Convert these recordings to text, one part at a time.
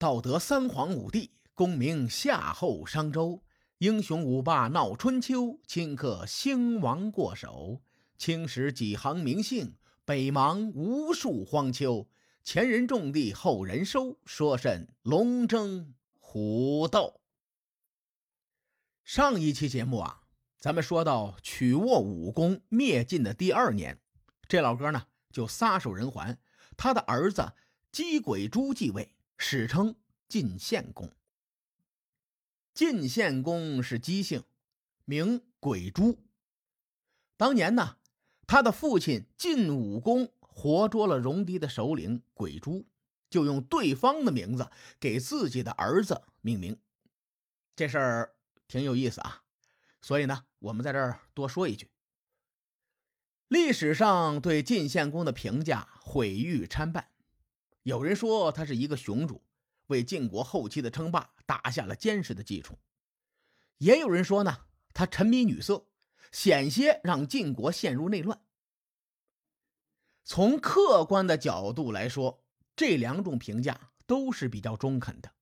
道德三皇五帝，功名夏后商周，英雄五霸闹春秋，顷刻兴亡过手。青史几行名姓，北邙无数荒丘。前人种地，后人收，说甚龙争虎斗？上一期节目啊，咱们说到曲沃武功灭尽的第二年，这老哥呢就撒手人寰，他的儿子姬鬼珠继位。史称晋献公。晋献公是姬姓，名鬼珠。当年呢，他的父亲晋武公活捉了戎狄的首领鬼珠，就用对方的名字给自己的儿子命名。这事儿挺有意思啊，所以呢，我们在这儿多说一句。历史上对晋献公的评价毁誉参半。有人说他是一个雄主，为晋国后期的称霸打下了坚实的基础；也有人说呢，他沉迷女色，险些让晋国陷入内乱。从客观的角度来说，这两种评价都是比较中肯的。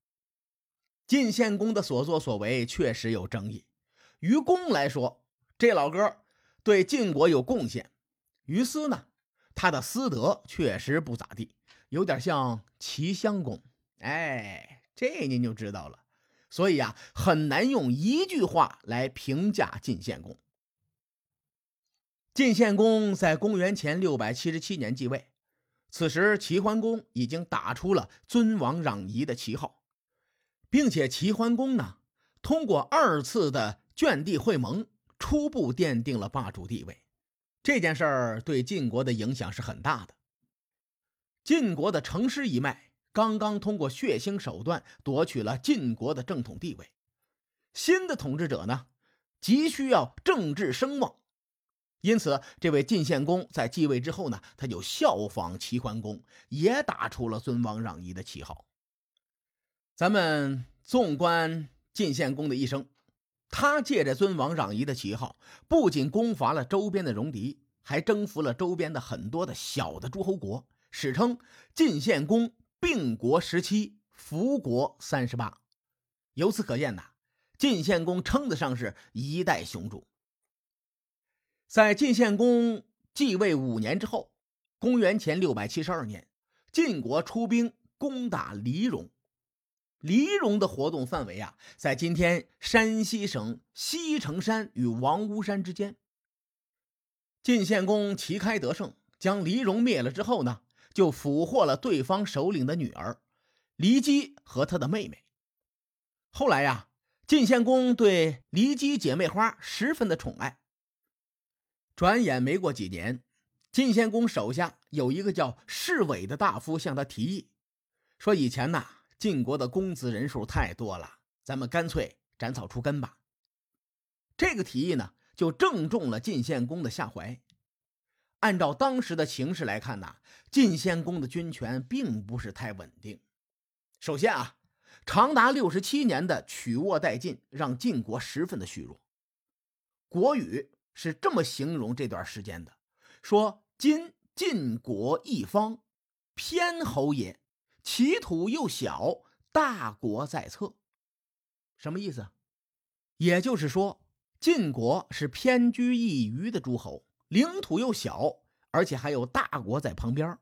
晋献公的所作所为确实有争议。于公来说，这老哥对晋国有贡献；于私呢，他的私德确实不咋地。有点像齐襄公，哎，这您就知道了。所以呀，很难用一句话来评价晋献公。晋献公在公元前六百七十七年继位，此时齐桓公已经打出了尊王攘夷的旗号，并且齐桓公呢，通过二次的圈地会盟，初步奠定了霸主地位。这件事儿对晋国的影响是很大的。晋国的成师一脉刚刚通过血腥手段夺取了晋国的正统地位，新的统治者呢，急需要政治声望，因此，这位晋献公在继位之后呢，他就效仿齐桓公，也打出了尊王攘夷的旗号。咱们纵观晋献公的一生，他借着尊王攘夷的旗号，不仅攻伐了周边的戎狄，还征服了周边的很多的小的诸侯国。史称晋献公并国十七，服国三十八。由此可见呐，晋献公称得上是一代雄主。在晋献公继位五年之后，公元前六百七十二年，晋国出兵攻打黎戎。黎戎的活动范围啊，在今天山西省西城山与王屋山之间。晋献公旗开得胜，将黎戎灭了之后呢？就俘获了对方首领的女儿骊姬和他的妹妹。后来呀，晋献公对骊姬姐妹花十分的宠爱。转眼没过几年，晋献公手下有一个叫侍卫的大夫向他提议，说：“以前呐，晋国的公子人数太多了，咱们干脆斩草除根吧。”这个提议呢，就正中了晋献公的下怀。按照当时的形势来看呢，晋献公的军权并不是太稳定。首先啊，长达六十七年的曲沃殆尽，让晋国十分的虚弱。《国语》是这么形容这段时间的：说今晋国一方，偏侯也，其土又小，大国在侧。什么意思？也就是说，晋国是偏居一隅的诸侯。领土又小，而且还有大国在旁边。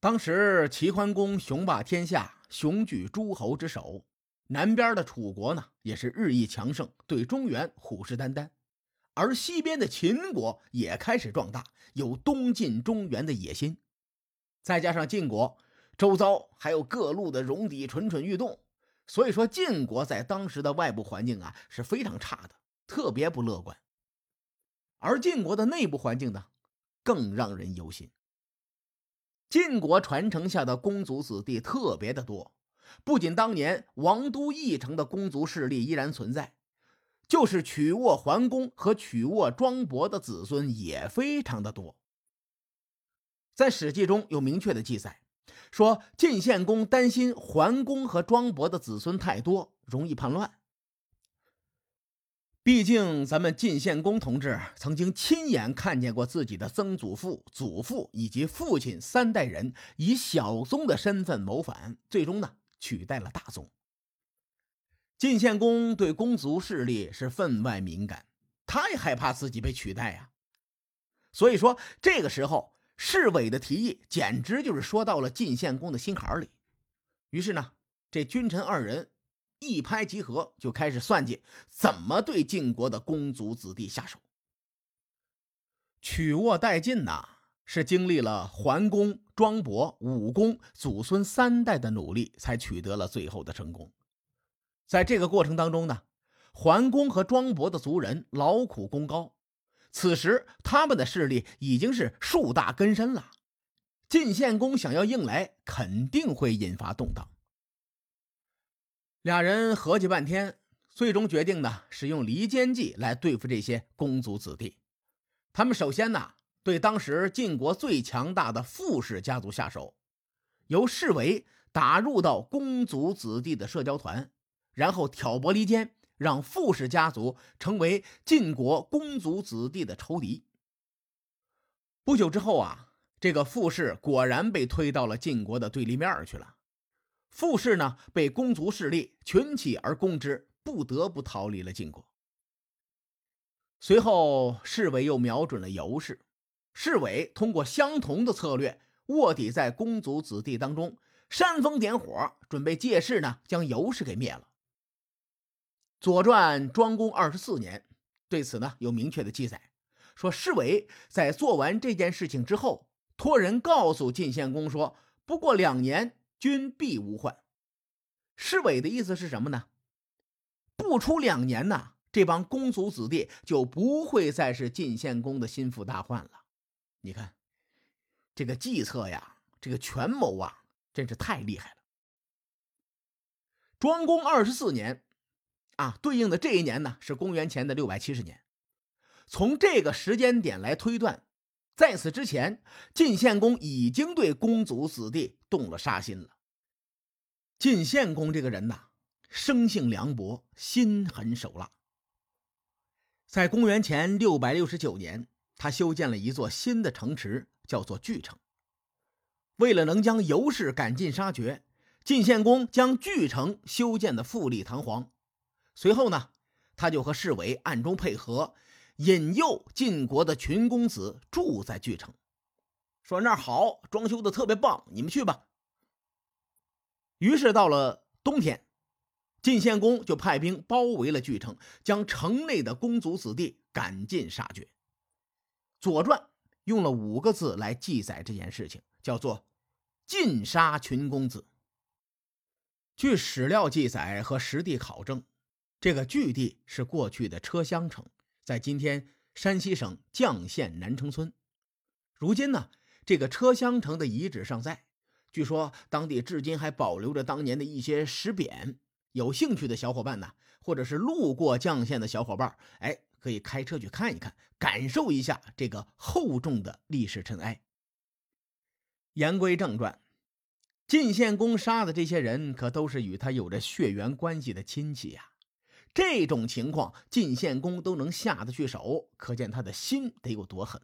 当时齐桓公雄霸天下，雄踞诸侯之首。南边的楚国呢，也是日益强盛，对中原虎视眈眈。而西边的秦国也开始壮大，有东进中原的野心。再加上晋国周遭还有各路的戎狄蠢蠢欲动，所以说晋国在当时的外部环境啊是非常差的，特别不乐观。而晋国的内部环境呢，更让人忧心。晋国传承下的公族子弟特别的多，不仅当年王都邑城的公族势力依然存在，就是曲沃桓公和曲沃庄伯的子孙也非常的多。在《史记》中有明确的记载，说晋献公担心桓公和庄伯的子孙太多，容易叛乱。毕竟，咱们晋献公同志曾经亲眼看见过自己的曾祖父、祖父以及父亲三代人以小宗的身份谋反，最终呢取代了大宗。晋献公对公族势力是分外敏感，他也害怕自己被取代呀。所以说，这个时候侍卫的提议简直就是说到了晋献公的心坎里。于是呢，这君臣二人一拍即合，就开始算计怎么对晋国的公族子弟下手。取握殆尽呐，是经历了桓公、庄伯、武公祖孙三代的努力，才取得了最后的成功。在这个过程当中呢，桓公和庄伯的族人劳苦功高，此时他们的势力已经是树大根深了。晋献公想要硬来，肯定会引发动荡。俩人合计半天，最终决定呢，使用离间计来对付这些公族子弟。他们首先呢，对当时晋国最强大的傅氏家族下手，由侍卫打入到公族子弟的社交团。然后挑拨离间，让傅氏家族成为晋国公族子弟的仇敌。不久之后啊，这个傅氏果然被推到了晋国的对立面去了。傅氏呢，被公族势力群起而攻之，不得不逃离了晋国。随后，侍卫又瞄准了尤氏，侍卫通过相同的策略，卧底在公族子弟当中，煽风点火，准备借势呢将尤氏给灭了。《左传》庄公二十四年对此呢有明确的记载，说侍卫在做完这件事情之后，托人告诉晋献公说：“不过两年，君必无患。”侍卫的意思是什么呢？不出两年呢，这帮公族子弟就不会再是晋献公的心腹大患了。你看，这个计策呀，这个权谋啊，真是太厉害了。庄公二十四年。啊，对应的这一年呢是公元前的六百七十年。从这个时间点来推断，在此之前，晋献公已经对公族子弟动了杀心了。晋献公这个人呐，生性凉薄，心狠手辣。在公元前六百六十九年，他修建了一座新的城池，叫做巨城。为了能将尤氏赶尽杀绝，晋献公将巨城修建的富丽堂皇。随后呢，他就和侍卫暗中配合，引诱晋国的群公子住在巨城，说那儿好，装修的特别棒，你们去吧。于是到了冬天，晋献公就派兵包围了巨城，将城内的公族子弟赶尽杀绝。《左传》用了五个字来记载这件事情，叫做“尽杀群公子”。据史料记载和实地考证。这个巨地是过去的车厢城，在今天山西省绛县南城村。如今呢，这个车厢城的遗址尚在，据说当地至今还保留着当年的一些石匾。有兴趣的小伙伴呢，或者是路过绛县的小伙伴，哎，可以开车去看一看，感受一下这个厚重的历史尘埃。言归正传，晋献公杀的这些人，可都是与他有着血缘关系的亲戚呀。这种情况，晋献公都能下得去手，可见他的心得有多狠。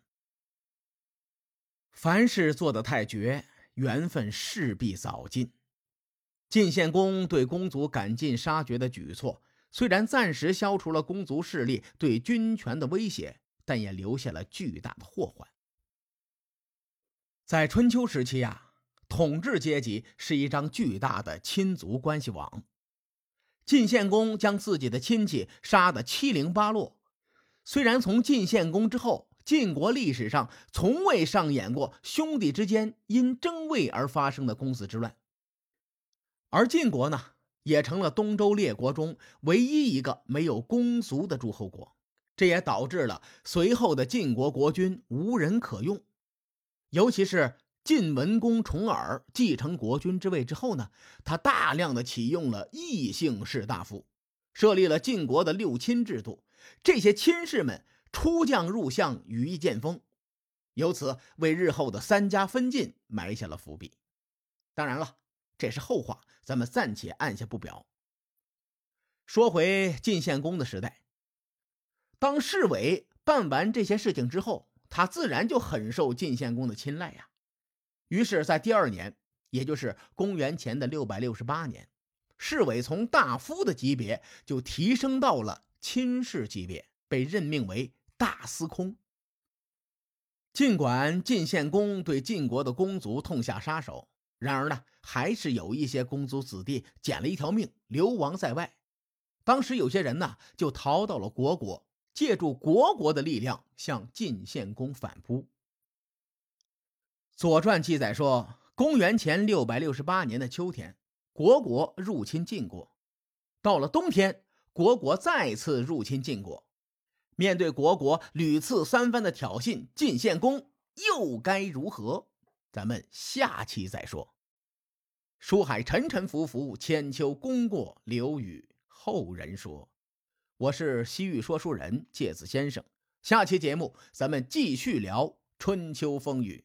凡事做得太绝，缘分势必早尽。晋献公对公族赶尽杀绝的举措，虽然暂时消除了公族势力对军权的威胁，但也留下了巨大的祸患。在春秋时期呀，统治阶级是一张巨大的亲族关系网。晋献公将自己的亲戚杀得七零八落。虽然从晋献公之后，晋国历史上从未上演过兄弟之间因争位而发生的公子之乱，而晋国呢，也成了东周列国中唯一一个没有公族的诸侯国。这也导致了随后的晋国国君无人可用，尤其是。晋文公重耳继承国君之位之后呢，他大量的启用了异姓士大夫，设立了晋国的六亲制度。这些亲士们出将入相，羽翼渐丰，由此为日后的三家分晋埋下了伏笔。当然了，这是后话，咱们暂且按下不表。说回晋献公的时代，当侍卫办完这些事情之后，他自然就很受晋献公的青睐呀。于是，在第二年，也就是公元前的六百六十八年，侍卫从大夫的级别就提升到了亲事级别，被任命为大司空。尽管晋献公对晋国的公族痛下杀手，然而呢，还是有一些公族子弟捡了一条命，流亡在外。当时有些人呢，就逃到了虢国，借助虢国的力量向晋献公反扑。《左传》记载说，公元前六百六十八年的秋天，虢国入侵晋国。到了冬天，虢国再次入侵晋国。面对虢国屡次三番的挑衅，晋献公又该如何？咱们下期再说。书海沉沉浮浮，千秋功过留与。后人说：“我是西域说书人介子先生。下期节目咱们继续聊春秋风雨，